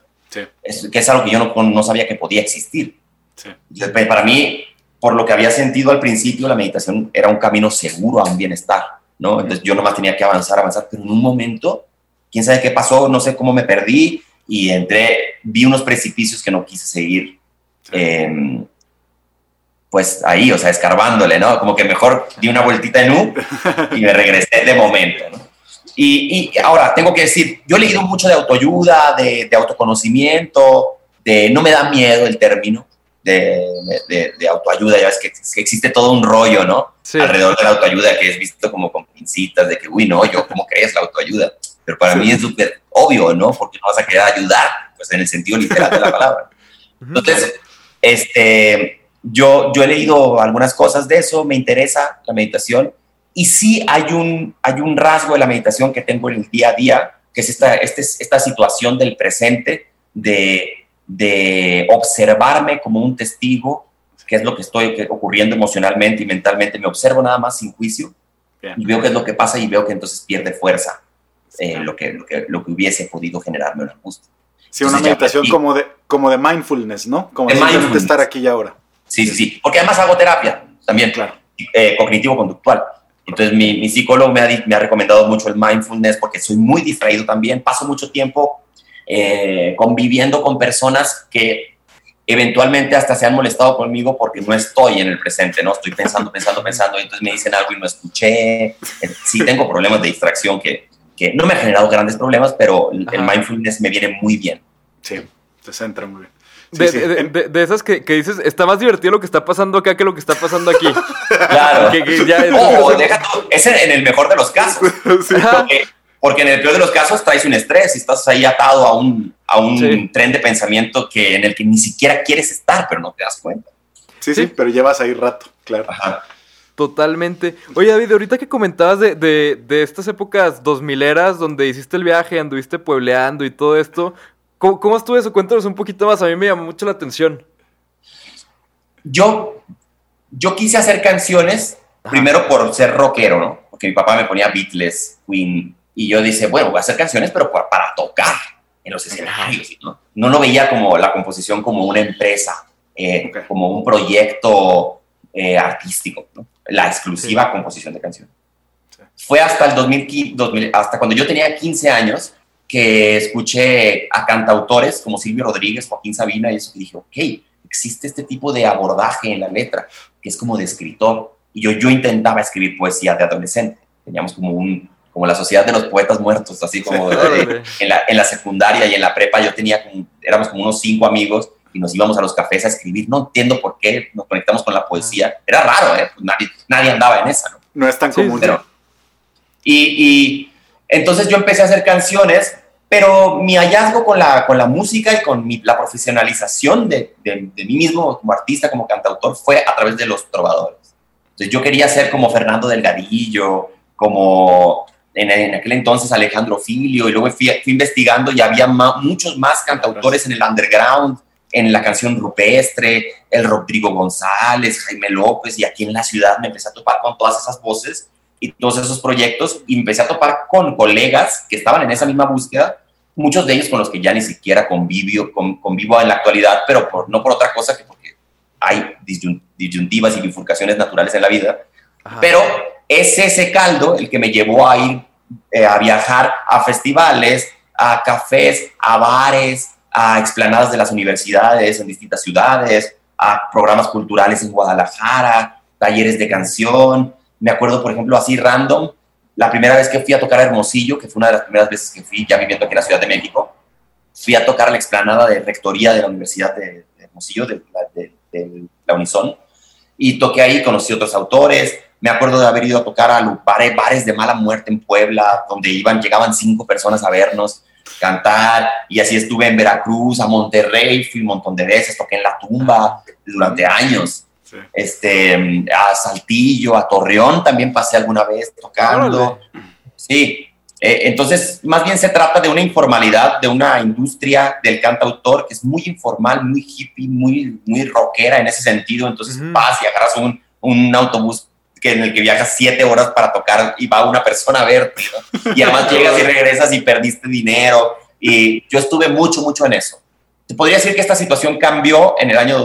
Es, que es algo que yo no, no sabía que podía existir. Para mí, por lo que había sentido al principio, la meditación era un camino seguro a un bienestar, ¿no? Entonces yo nomás tenía que avanzar, avanzar, pero en un momento, quién sabe qué pasó, no sé cómo me perdí y entré, vi unos precipicios que no quise seguir. Em, pues ahí, o sea, escarbándole, ¿no? Como que mejor di una vueltita en U y me regresé de momento, ¿no? Y, y, ahora, tengo que decir, yo he leído mucho de autoayuda, de, de autoconocimiento, de no me da miedo el término de, de, autoayuda, ya ves que, existe todo un rollo, ¿no? Alrededor de la autoayuda que es visto como con pincitas, de que, uy, no, yo, ¿cómo crees la autoayuda? Pero para mí es súper obvio, ¿no? Porque no vas a querer ayudar, pues en el sentido literal de la palabra. [laughs] Entonces, este yo, yo he leído algunas cosas de eso, me interesa la meditación y sí hay un, hay un rasgo de la meditación que tengo en el día a día, que es esta, este, esta situación del presente, de, de observarme como un testigo, qué es lo que estoy ocurriendo emocionalmente y mentalmente, me observo nada más sin juicio y veo qué es lo que pasa y veo que entonces pierde fuerza eh, lo, que, lo, que, lo, que, hubiese podido generarme una angustia. Sí, una meditación como de, como de mindfulness, ¿no? Como de estar aquí y ahora. Sí, sí, sí. Porque además hago terapia también, claro. Eh, cognitivo-conductual. Entonces, mi, mi psicólogo me ha, me ha, recomendado mucho el mindfulness porque soy muy distraído también. Paso mucho tiempo eh, conviviendo con personas que eventualmente hasta se han molestado conmigo porque no estoy en el presente, ¿no? Estoy pensando, pensando, pensando, y entonces me dicen algo y no escuché. Eh, sí tengo problemas de distracción que, que no me ha generado grandes problemas, pero el mindfulness me viene muy bien. Sí, te centra muy bien de, esas que, dices, está más divertido lo que está pasando acá que lo que está pasando aquí. Claro. es en el mejor de los casos. Porque, en el peor de los casos traes un estrés y estás ahí atado a un, a un tren de pensamiento que, en el que ni siquiera quieres estar, pero no te das cuenta. Sí, sí, pero llevas ahí rato, claro. Totalmente. Oye, David, ahorita que comentabas de, de, de estas épocas dos mileras donde hiciste el viaje, anduviste puebleando y todo esto, ¿Cómo, estuvo eso? Cuéntanos un poquito más. A mí me llamó mucho la atención. Yo, yo quise hacer canciones, primero por ser rockero, ¿no? Porque mi papá me ponía Beatles, Queen, y yo dije, bueno, voy a hacer canciones, pero para, tocar en los escenarios, ¿no? No lo veía como la composición como una empresa, eh, como un proyecto eh, artístico, ¿no? La exclusiva composición de canciones. Fue hasta el 2000, hasta cuando yo tenía 15 años que escuché a cantautores como Silvio Rodríguez, Joaquín Sabina, y eso que dije, ok, existe este tipo de abordaje en la letra, que es como de escritor. Y yo, yo intentaba escribir poesía de adolescente. Teníamos como un como la sociedad de los poetas muertos, así como [laughs] en, la, en, la, secundaria y en la prepa yo tenía como, éramos como unos cinco amigos y nos íbamos a los cafés a escribir. No entiendo por qué nos conectamos con la poesía. Era raro, ¿eh? Pues nadie, nadie andaba en esa, ¿no? No es tan común. y, y entonces yo empecé a hacer canciones, pero mi hallazgo con la, con la música y con la profesionalización de, de, mí mismo como artista, como cantautor, fue a través de los trovadores. Entonces yo quería ser como Fernando Delgadillo, como en, aquel entonces Alejandro Filio, y luego fui, investigando y había muchos más cantautores en el underground, en la canción rupestre, el Rodrigo González, Jaime López, y aquí en la ciudad me empecé a topar con todas esas voces y todos esos proyectos y empecé a topar con colegas que estaban en esa misma búsqueda, muchos de ellos con los que ya ni siquiera convivio, con, convivo en la actualidad, pero por, no por otra cosa que porque hay disyuntivas y bifurcaciones naturales en la vida, pero es ese caldo el que me llevó a ir eh, a viajar a festivales, a cafés, a bares, a explanadas de las universidades en distintas ciudades, a programas culturales en Guadalajara, talleres de canción. Me acuerdo, por ejemplo, así random, la primera vez que fui a tocar a Hermosillo, que fue una de las primeras veces que fui ya viviendo aquí en la Ciudad de México, fui a tocar a la explanada de rectoría de la Universidad de, Hermosillo, de, la Unison, y toqué ahí, conocí otros autores. Me acuerdo de haber ido a tocar a bares, bares de mala muerte en Puebla, donde iban, llegaban cinco personas a vernos cantar, y así estuve en Veracruz, a Monterrey, fui un montón de veces, toqué en la tumba durante años. Este, a Saltillo, a Torreón también pasé alguna vez tocando. Sí, eh, entonces, más bien se trata de una informalidad, de una industria del cantautor que es muy informal, muy hippie, muy, muy rockera en ese sentido. Entonces vas y agarras un, un, autobús que en el que viajas siete horas para tocar y va una persona a verte. Y además [laughs] llegas y regresas y perdiste dinero. Y yo estuve mucho, mucho en eso. Te podría decir que esta situación cambió en el año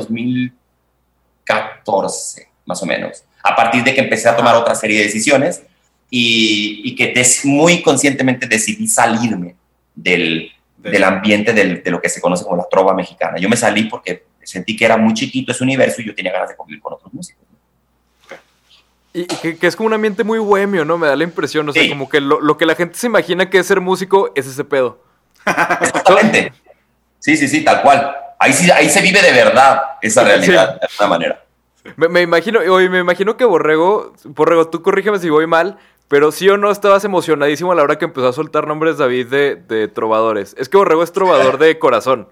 2014, más o menos, a partir de que empecé a tomar otra serie de decisiones y, que muy conscientemente decidí salirme del, del ambiente del, de lo que se conoce como la trova mexicana. Yo me salí porque sentí que era muy chiquito ese universo y yo tenía ganas de convivir con otros músicos. Y que, es como un ambiente muy bohemio, ¿no? Me da la impresión, o sea, como que lo, lo, que la gente se imagina que es ser músico es ese pedo. Exactamente. [laughs] Sí, sí, sí, tal cual. Ahí, sí, ahí se vive de verdad esa realidad, de alguna manera. Me, me, imagino, hoy me imagino que Borrego, Borrego, tú corrígeme si voy mal, pero sí o no estabas emocionadísimo a la hora que empezó a soltar nombres David de, trovadores. Es que Borrego es trovador de corazón.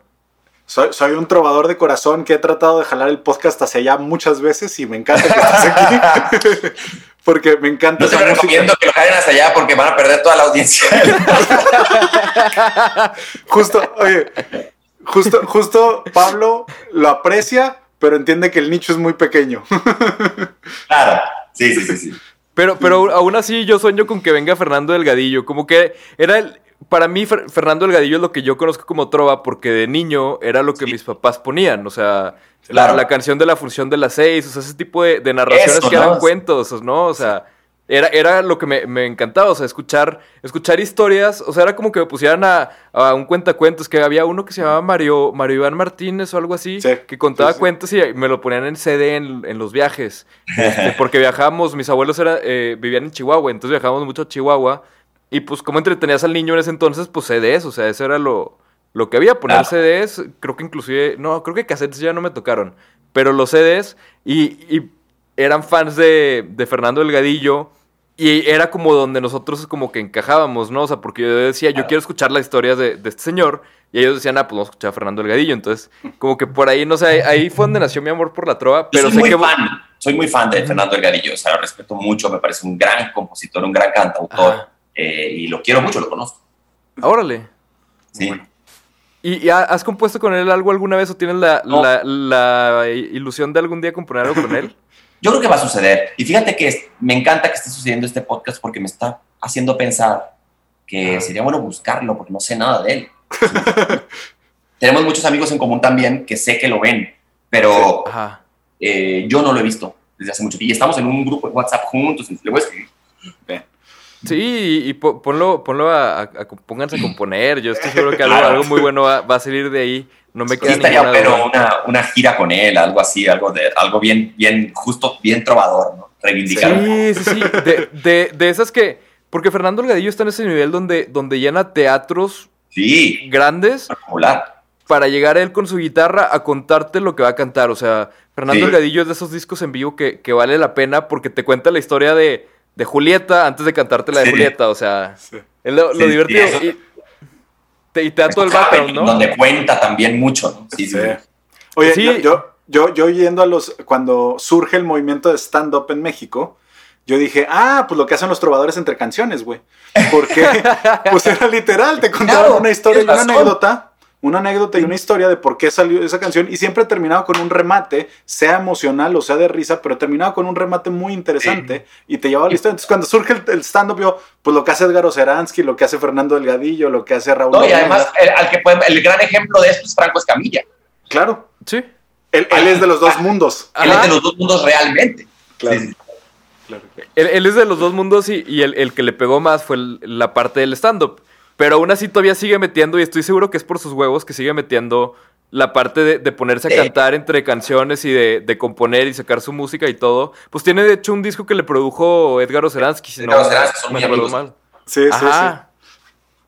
Soy, soy, un trovador de corazón que he tratado de jalar el podcast hacia allá muchas veces y me encanta que estés aquí. [laughs] porque me encanta. No te recomiendo que lo jalen hacia allá porque van a perder toda la audiencia. [laughs] justo, oye, justo, justo Pablo lo aprecia, pero entiende que el nicho es muy pequeño. [laughs] claro, sí, sí, sí, sí. Pero, pero aún así yo sueño con que venga Fernando Delgadillo. Como que era el, para mí Fernando Delgadillo es lo que yo conozco como trova porque de niño era lo que mis papás ponían. O sea, la, canción de la función de las seis, o sea, ese tipo de, narraciones que eran cuentos, ¿no? O sea, era, era lo que me, encantaba, o sea, escuchar, escuchar historias, o sea, era como que me pusieran a, a un cuentacuentos, que había uno que se llamaba Mario, Mario Iván Martínez o algo así, que contaba cuentos y me lo ponían en CD en, los viajes, este, [laughs] porque viajábamos, mis abuelos era, eh, vivían en Chihuahua, entonces viajábamos mucho a Chihuahua, y pues como entretenías al niño en ese entonces, pues CDs, o sea, eso era lo, lo que había, poner CDs, creo que inclusive, no, creo que cassettes ya no me tocaron, pero los CDs, y, y eran fans de, de Fernando Delgadillo, y era como donde nosotros como que encajábamos, ¿no? O sea, porque yo decía, yo quiero escuchar la historia de, este señor. Y ellos decían, ah, pues vamos a escuchar a Fernando Elgadillo. Entonces, como que por ahí, no sé, ahí fue donde nació mi amor por la trova. Pero soy muy fan, soy muy fan de Fernando Elgadillo. O sea, lo respeto mucho, me parece un gran compositor, un gran cantautor. Eh, y lo quiero mucho, lo conozco. Órale. Sí. ¿Y, has compuesto con él algo alguna vez o tienes la, la ilusión de algún día componer algo con él? [laughs] Yo creo que va a suceder. Y fíjate que me encanta que esté sucediendo este podcast porque me está haciendo pensar que sería bueno buscarlo porque no sé nada de él. [laughs] Tenemos muchos amigos en común también que sé que lo ven, pero eh, yo no lo he visto desde hace mucho tiempo. Y estamos en un grupo de WhatsApp juntos, le voy a escribir. Sí, y, ponlo, ponlo a, pónganse a componer. Yo estoy seguro que algo, muy bueno va, va, a salir de ahí. No me queda estaría pero una, una, gira con él, algo así, algo de algo bien, bien, justo, bien trovador, ¿no? Reivindicar. Sí, sí, sí. De, de, de, esas que. Porque Fernando Elgadillo está en ese nivel donde, donde llena teatros sí, grandes. Para llegar él con su guitarra a contarte lo que va a cantar. O sea, Fernando Elgadillo es de esos discos en vivo que, que, vale la pena porque te cuenta la historia de, de Julieta antes de cantarte la de Julieta. O sea, es lo, lo divertido. Y, y te da todo el background, ¿no? Donde cuenta también mucho, ¿no? Sí, sí. Oye, Yo, yo, yo yendo a los. Cuando surge el movimiento de stand-up en México, yo dije, ah, pues lo que hacen los trovadores entre canciones, güey. Porque, [laughs] pues era literal, te contaron una historia y una anécdota una anécdota y una historia de por qué salió esa canción y siempre terminaba con un remate, sea emocional o sea de risa, pero terminaba con un remate muy interesante y te llevaba la historia. Entonces cuando surge el, stand-up, yo, pues lo que hace Edgar Oceransky, lo que hace Fernando Delgadillo, lo que hace Raúl. No, y además el, al que el gran ejemplo de esto es Franco Escamilla. Claro. Sí. Él, él es de los dos mundos. Él es de los dos mundos realmente. Claro. Sí, sí. Claro. Él, él es de los dos mundos y, y el, el que le pegó más fue la parte del stand-up. Pero aún así todavía sigue metiendo, y estoy seguro que es por sus huevos que sigue metiendo la parte de, de ponerse a Sí. cantar entre canciones y de, de componer y sacar su música y todo. Pues tiene de hecho un disco que le produjo Edgar Oceransky. si Edgar no Oceransky, son muy amigos. mal. Sí, sí, sí.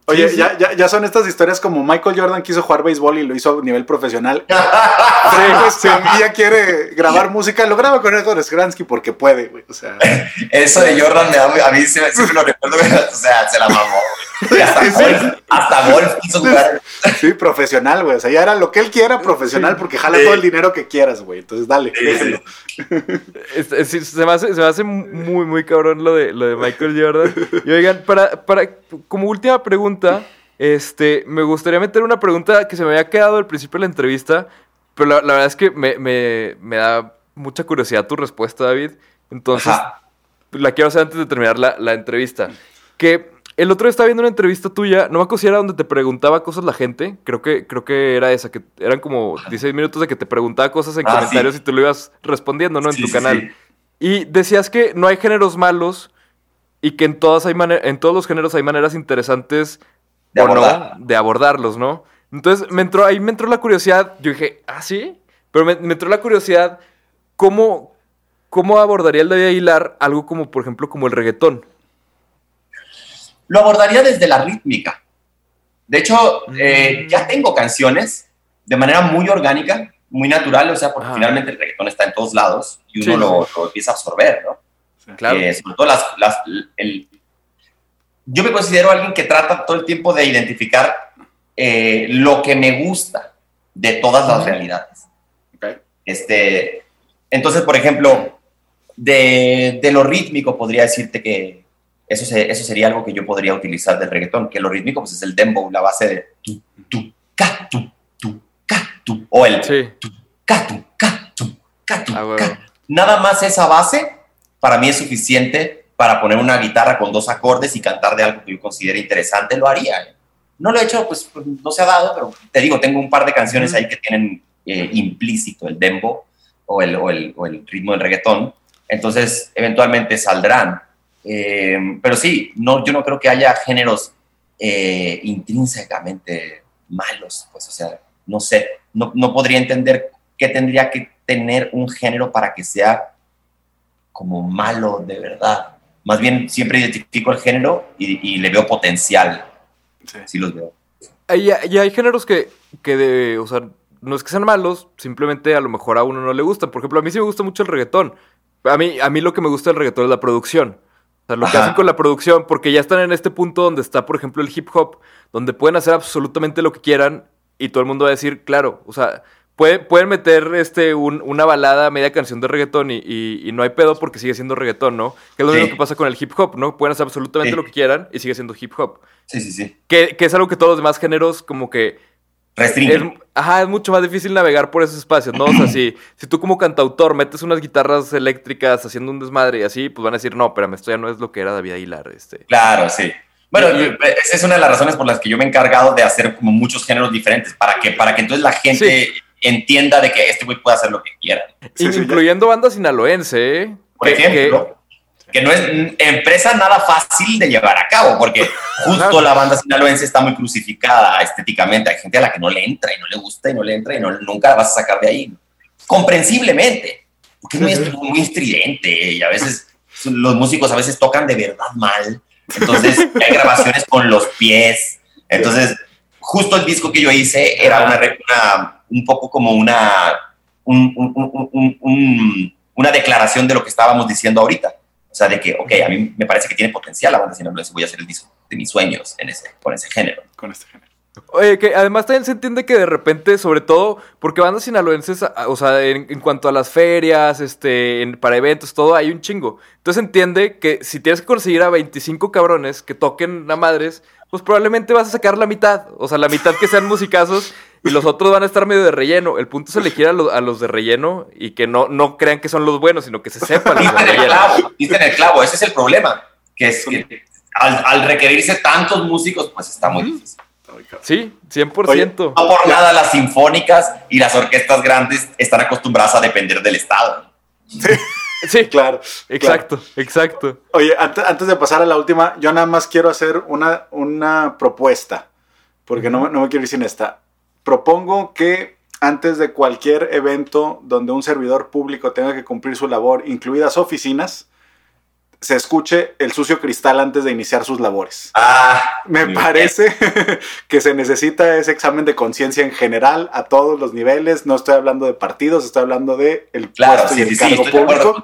Oye, Sí, sí. Ya, ya, ya son estas historias como Michael Jordan quiso jugar béisbol y lo hizo a nivel profesional. [laughs] Frank Escamilla quiere grabar música, lo graba con Edgar Skransky porque puede, güey. O sea, [laughs] Eso de Jordan me da a mí se me, siempre lo recuerdo, [laughs] o sea, se la mamó. güey. [laughs] Hasta, Sí, sí. golf, hasta golf quiso jugar. [laughs] sí, profesional, güey. O sea, ya era lo que él quiera, profesional, porque jala Sí. todo el dinero que quieras, güey. Entonces, dale, Sí, sí, se, me hace, se me hace muy, muy cabrón lo de, lo de Michael Jordan. Y oigan, para, para, como última pregunta, este, me gustaría meter una pregunta que se me había quedado al principio de la entrevista, pero la, la verdad es que me, me- me da mucha curiosidad tu respuesta, David. Entonces, Ajá. la quiero hacer antes de terminar la, la entrevista. Que el otro día estaba viendo una entrevista tuya, no me acuerdo si era donde te preguntaba cosas la gente, creo que, creo que era esa, que eran como 16 minutos de que te preguntaba cosas en Ah, comentarios sí. y tú lo ibas respondiendo, ¿no? En Sí, tu canal. Y decías que no hay géneros malos y que en, todas hay en todos los géneros hay maneras interesantes De o no de abordarlos, ¿no? Entonces, me entró, ahí me entró la curiosidad. Yo dije, ¿ah, sí? Pero me, me entró la curiosidad, ¿cómo, ¿cómo abordaría el David Aguilar algo como, por ejemplo, como el reggaetón? Lo abordaría desde la rítmica. De hecho, Mm. eh, ya tengo canciones de manera muy orgánica, muy natural, o sea, porque Ajá. finalmente el reggaetón está en todos lados y uno Sí, lo, lo empieza a absorber, ¿no? Claro. Eh, sobre todo las, las- el- yo me considero alguien que trata todo el tiempo de identificar eh, lo que me gusta de todas las realidades. Ok. Este, entonces, por ejemplo, de, de lo rítmico podría decirte que eso, se- eso sería algo que yo podría utilizar del reggaetón, que lo rítmico pues, es el dembow, la base de tu, tu, ca, tu, tu, ca, tu, o el Sí. ca, tu, ca, tu, ca, tu, Ah, huevo. ca. Nada más esa base para mí es suficiente para poner una guitarra con dos acordes y cantar de algo que yo considere interesante, lo haría. ¿eh? No lo he hecho, pues no se ha dado, pero te digo, tengo un par de canciones Ujú. ahí que tienen eh, implícito el dembo o el, o, el, o el ritmo del reggaetón. Entonces, eventualmente saldrán. Eh, pero sí, no, yo no creo que haya géneros eh, intrínsecamente malos. Pues, o sea, no sé, no, no podría entender qué tendría que tener un género para que sea como malo de verdad. Más bien, siempre identifico el género y, y le veo potencial. Sí. Sí los veo. Y, y hay géneros que, que de, o sea, no es que sean malos, simplemente a lo mejor a uno no le gustan. Por ejemplo, a mí sí me gusta mucho el reggaetón. A mí, a mí lo que me gusta del reggaetón es la producción. O sea, lo que Ajá. hacen con la producción, porque ya están en este punto donde está, por ejemplo, el hip hop, donde pueden hacer absolutamente lo que quieran y todo el mundo va a decir, claro, o sea, puede- pueden meter este, un- una balada, media canción de reggaetón y, y- y no hay pedo porque sigue siendo reggaetón, ¿no? Que es lo Sí. mismo que pasa con el hip hop, ¿no? Pueden hacer absolutamente Sí. lo que quieran y sigue siendo hip hop. Sí, sí, sí. Que, que es algo que todos los demás géneros como que Restringen. es, ajá, es mucho más difícil navegar por esos espacios, ¿no? O sea, si, [clears throat] si tú como cantautor metes unas guitarras eléctricas haciendo un desmadre y así, pues van a decir, no, espérame, esto ya no es lo que era David Aguilar, este. Claro, sí. Bueno, Y- eh, esa es una de las razones por las que yo me he encargado de hacer como muchos géneros diferentes, para que, para que entonces la gente entienda de que este güey puede hacer lo que quiera. Sí, sí, incluyendo banda sinaloense, ¿eh? Por Que- ejemplo, que, no es empresa nada fácil de llevar a cabo, porque justo la banda sinaloense está muy crucificada estéticamente. Hay gente a la que no le entra y no le gusta y no le entra y no, nunca la vas a sacar de ahí. Comprensiblemente, porque es muy, muy estridente y a veces los músicos a veces tocan de verdad mal. Entonces [laughs] hay grabaciones con los pies. Entonces, justo el disco que yo hice era una, una- un poco como una, un- un- un- un- un- una declaración de lo que estábamos diciendo ahorita. O sea, de que, ok, a mí me parece que tiene potencial la banda sinaloense, voy a hacer el disco de mis sueños en ese, con ese género. con este género. Oye, que además también se entiende que de repente, sobre todo, porque bandas sinaloenses, o sea, en, en cuanto a las ferias, este, en- para eventos, todo, hay un chingo. Entonces se entiende que si tienes que conseguir a 25 cabrones que toquen a madres, pues probablemente vas a sacar la mitad. O sea, la mitad que sean musicazos y los otros van a estar medio de relleno. El punto es elegir a, lo- a los de relleno y que no, no crean que son los buenos, sino que se sepan los de Diste en el relleno. clavo, diste en el clavo, ese es el problema, que es que al, al requerirse tantos músicos, pues está muy difícil. Sí, 100%. no por nada las sinfónicas y las orquestas grandes están acostumbradas a depender del Estado. Sí, [laughs] claro. Exacto, exacto. Oye, antes, de pasar a la última, yo nada más quiero hacer una, una propuesta, porque no, no me quiero ir sin esta. Propongo que antes de cualquier evento donde un servidor público tenga que cumplir su labor, incluidas oficinas, se escuche el sucio cristal antes de iniciar sus labores. Ah, me parece [laughs] que se necesita ese examen de conciencia en general a todos los niveles. No estoy hablando de partidos, estoy hablando de el claro, puesto y el cargo público.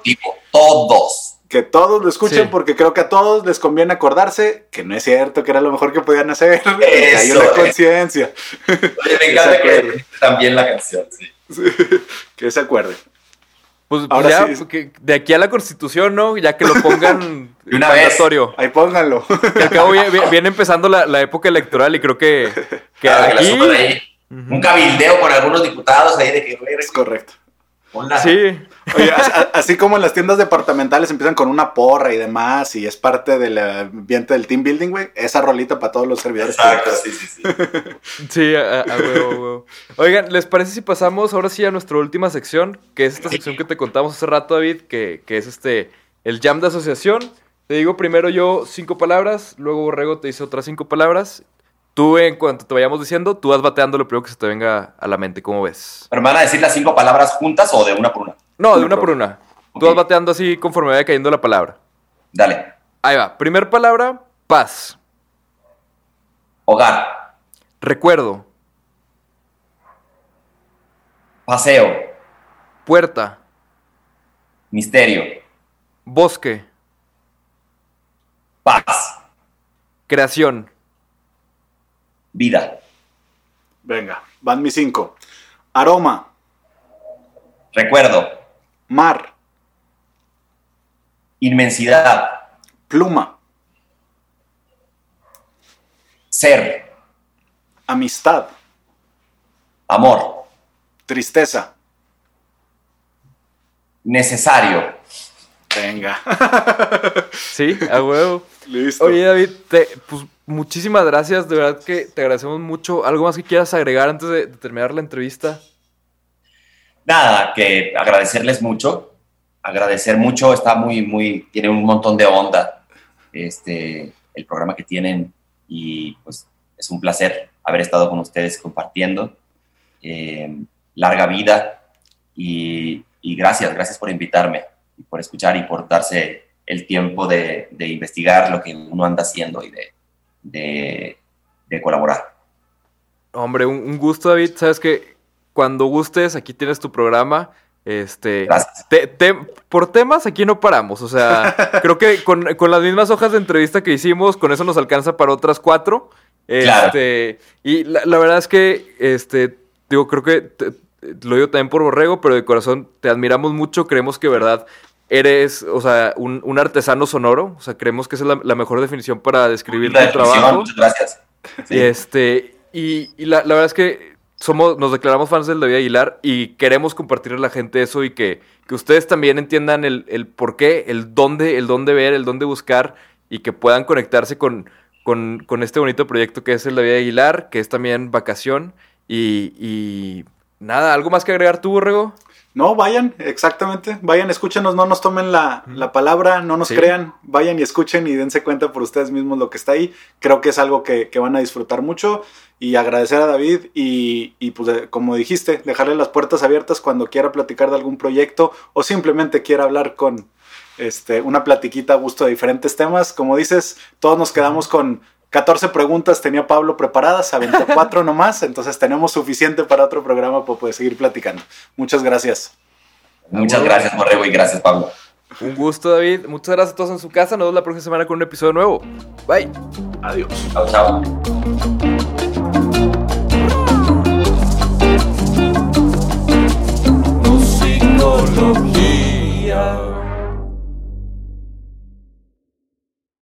Todos. Que todos lo escuchen porque creo que a todos les conviene acordarse que no es cierto, que era lo mejor que podían hacer. [laughs] Hay una conciencia. me encanta que también la canción, sí. [laughs] Que se acuerden. Pues, pues ya, de aquí a la constitución, ¿no? Ya que lo pongan [laughs] de una vez. Ahí pónganlo. Que al cabo viene, empezando la, época electoral y creo que, que aquí... Un cabildeo con algunos diputados ahí de que... Es correcto. Sí. Oye, así como en las tiendas departamentales empiezan con una porra y demás, y es parte del ambiente del team building, güey, esa rolita para todos los servidores. Exacto, sí, sí, sí. [laughs] sí, a, huevo, Oigan, ¿les parece si pasamos ahora sí a nuestra última sección? Que es esta sección que te contamos hace rato, David, que, que es este, el jam de asociación. Te digo primero yo cinco palabras, luego Borrego te dice otras cinco palabras Tú, en cuanto te vayamos diciendo, tú vas bateando lo primero que se te venga a la mente. ¿Cómo ves? ¿Pero me van a decir las cinco palabras juntas o de una por una? No, de una por una. Tú vas bateando así conforme vaya cayendo la palabra. Dale. Ahí va. Primer palabra, paz. Hogar. Recuerdo. Paseo. Puerta. Misterio. Bosque. Paz. Creación. Vida. Venga, van mis cinco. Aroma. Recuerdo. Mar. Inmensidad. Pluma. Ser. Amistad. Amor. Tristeza. Necesario. Venga. [laughs] sí, a huevo. Listo. Oye, David, te, pues muchísimas gracias. De verdad que te agradecemos mucho. ¿Algo más que quieras agregar antes de, terminar la entrevista? Nada, que agradecerles mucho. Agradecer mucho. Está muy, muy. Tiene un montón de onda este, el programa que tienen. Y pues es un placer haber estado con ustedes compartiendo. Eh, larga vida. Y, y gracias, gracias por invitarme y por escuchar y por darse el tiempo de, de investigar lo que uno anda haciendo y de, de, colaborar. Hombre, un, gusto, David. Sabes que cuando gustes, aquí tienes tu programa. Este, por temas aquí no paramos, o sea, [laughs] creo que con, las mismas hojas de entrevista que hicimos, con eso nos alcanza para otras cuatro. Este, Y la, verdad es que, este, digo, creo que lo digo también por Borrego, pero de corazón te admiramos mucho, creemos que, verdad, eres, o sea, un, artesano sonoro. O sea, creemos que esa es la, mejor definición para describir tu trabajo. Muchas gracias. Y este, y, la, verdad es que somos, nos declaramos fans del David Aguilar y queremos compartirle a la gente eso y que, ustedes también entiendan el, por qué, el dónde, el dónde ver, el dónde buscar y que puedan conectarse con, con, este bonito proyecto que es el David Aguilar, que es también vacación. Y, y nada, ¿algo más que agregar tú, Borrego? No, vayan, exactamente. Vayan, escúchenos, no nos tomen la, palabra, no nos crean. Vayan y escuchen y dense cuenta por ustedes mismos lo que está ahí. Creo que es algo que, van a disfrutar mucho. Y agradecer a David y, y, pues como dijiste, dejarle las puertas abiertas cuando quiera platicar de algún proyecto o simplemente quiera hablar con este, una platiquita a gusto de diferentes temas. Como dices, todos nos quedamos con 14 preguntas tenía Pablo preparadas, a 24 [laughs] nomás, entonces tenemos suficiente para otro programa para poder seguir platicando. Muchas gracias. Muchas gracias, Morrego, y gracias, Pablo. Un gusto, David. Muchas gracias a todos en su casa. Nos vemos la próxima semana con un episodio nuevo. Bye. Adiós. Chao, chao.